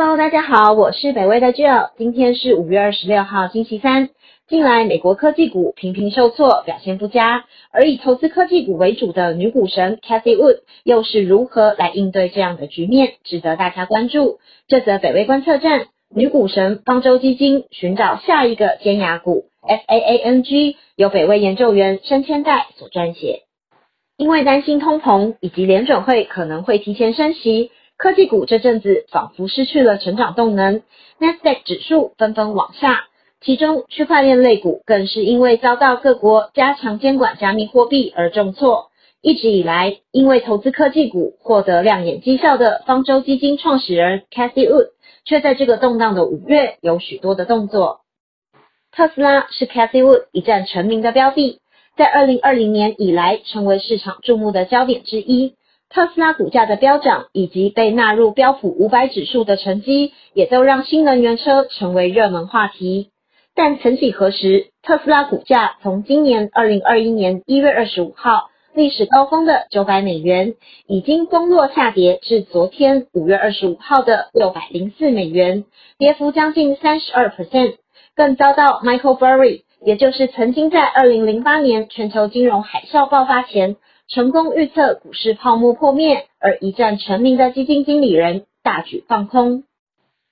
Hello，大家好，我是北威的 Jill，今天是五月二十六号，星期三。近来美国科技股频频受挫，表现不佳，而以投资科技股为主的女股神 Cathy Wood 又是如何来应对这样的局面，值得大家关注。这则北威观测站，女股神方舟基金寻找下一个尖牙股 FAANG，由北威研究员申千代所撰写。因为担心通膨以及联准会可能会提前升息，科技股这阵子仿佛失去了成长动能，Nasdaq 指数纷纷往下。其中，区块链类股更是因为遭到各国加强监管加密货币而重挫。一直以来，因为投资科技股获得亮眼绩效的方舟基金创始人 Cathy Wood，却在这个动荡的五月有许多的动作。特斯拉是 Cathy Wood 一战成名的标的，在二零二零年以来成为市场注目的焦点之一。特斯拉股价的飙涨以及被纳入标普五百指数的成绩，也都让新能源车成为热门话题。但曾几何时，特斯拉股价从今年二零二一年一月二十五号历史高峰的九百美元，已经崩落下跌至昨天五月二十五号的六百零四美元，跌幅将近三十二 percent，更遭到 Michael Burry，也就是曾经在二零零八年全球金融海啸爆发前成功预测股市泡沫破灭而一战成名的基金经理人大举放空。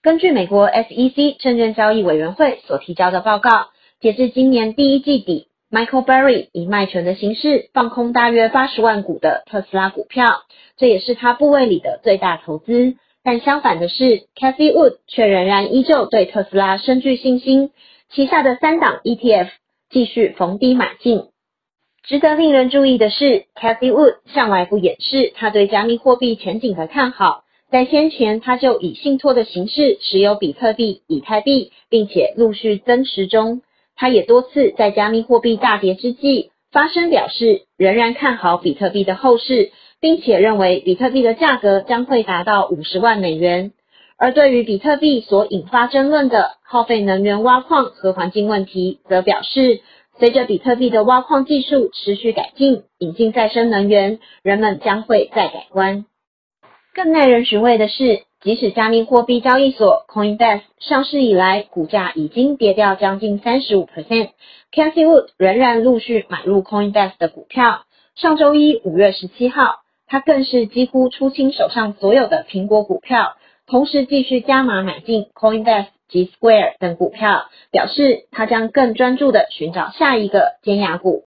根据美国 SEC 证券交易委员会所提交的报告，截至今年第一季底，Michael Burry 以卖权的形式放空大约八十万股的特斯拉股票，这也是他部位里的最大投资。但相反的是，Cathy Wood 却仍然依旧对特斯拉深具信心，旗下的三档 ETF 继续逢低买进。值得令人注意的是，Cathy Wood 向来不掩饰他对加密货币前景的看好。在先前，他就以信托的形式持有比特币、以太币，并且陆续增持中。他也多次在加密货币大跌之际发声表示，仍然看好比特币的后市，并且认为比特币的价格将会达到五十万美元。而对于比特币所引发争论的耗费能源挖矿和环境问题，则表示，随着比特币的挖矿技术持续改进，引进再生能源，人们将会再改观。更耐人寻味的是，即使加密货币交易所 Coinbase 上市以来，股价已经跌掉将近三十五 percent，Cathy Wood 仍然陆续买入 Coinbase 的股票。上周一五月十七号，他更是几乎出清手上所有的苹果股票，同时继续加码买进 Coinbase 及 Square 等股票，表示他将更专注的寻找下一个尖牙股。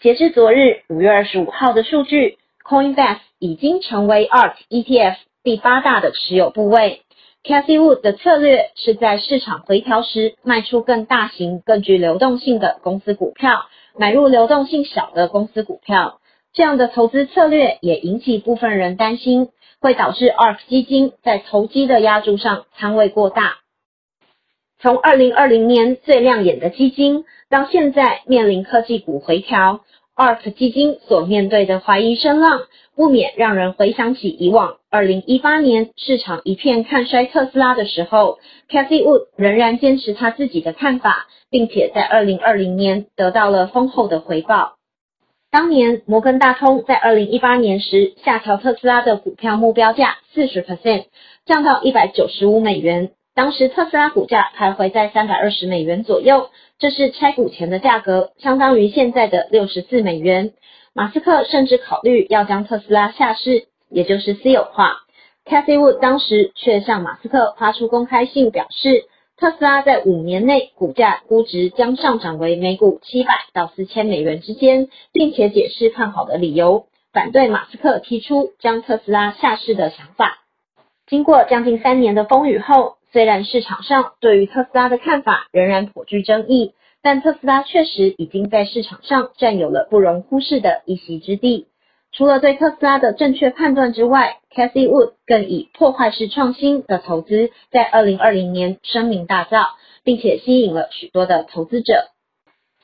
截至昨日五月二十五号的数据。Coinbase 已经成为 ARK ETF 第八大的持有部位。Cathy Wood 的策略是在市场回调时卖出更大型、更具流动性的公司股票，买入流动性小的公司股票。这样的投资策略也引起部分人担心，会导致 ARK 基金在投机的压注上仓位过大。从2020年最亮眼的基金，到现在面临科技股回调。ARK 基金所面对的怀疑声浪，不免让人回想起以往2018年市场一片看衰特斯拉的时候，Cathy Wood 仍然坚持他自己的看法，并且在2020年得到了丰厚的回报。当年摩根大通在2018年时下调特斯拉的股票目标价40%，降到195美元。当时特斯拉股价徘徊在三百二十美元左右。这是拆股前的价格，相当于现在的六十四美元。马斯克甚至考虑要将特斯拉下市，也就是私有化。Cathy Wood 当时却向马斯克发出公开信，表示特斯拉在五年内股价估值将上涨为每股七百到四千美元之间，并且解释看好的理由，反对马斯克提出将特斯拉下市的想法。经过将近三年的风雨后。虽然市场上对于特斯拉的看法仍然颇具争议，但特斯拉确实已经在市场上占有了不容忽视的一席之地。除了对特斯拉的正确判断之外，Cathy Wood 更以破坏式创新的投资在2020年声名大噪，并且吸引了许多的投资者。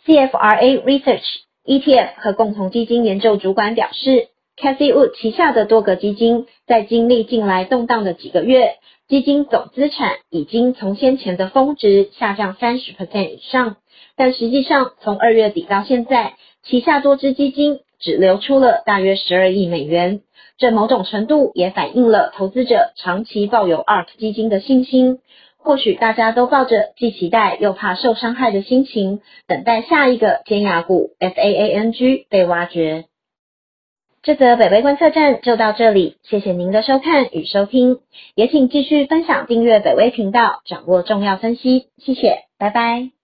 CFRA Research ETF 和共同基金研究主管表示，Cathy Wood 旗下的多个基金在经历近来动荡的几个月。基金总资产已经从先前的峰值下降三十 percent 以上，但实际上从二月底到现在，旗下多支基金只流出了大约十二亿美元，这某种程度也反映了投资者长期抱有 ARK 基金的信心。或许大家都抱着既期待又怕受伤害的心情，等待下一个尖牙股 FAANG 被挖掘。这则北威观测站就到这里，谢谢您的收看与收听，也请继续分享订阅北威频道，掌握重要分析，谢谢，拜拜。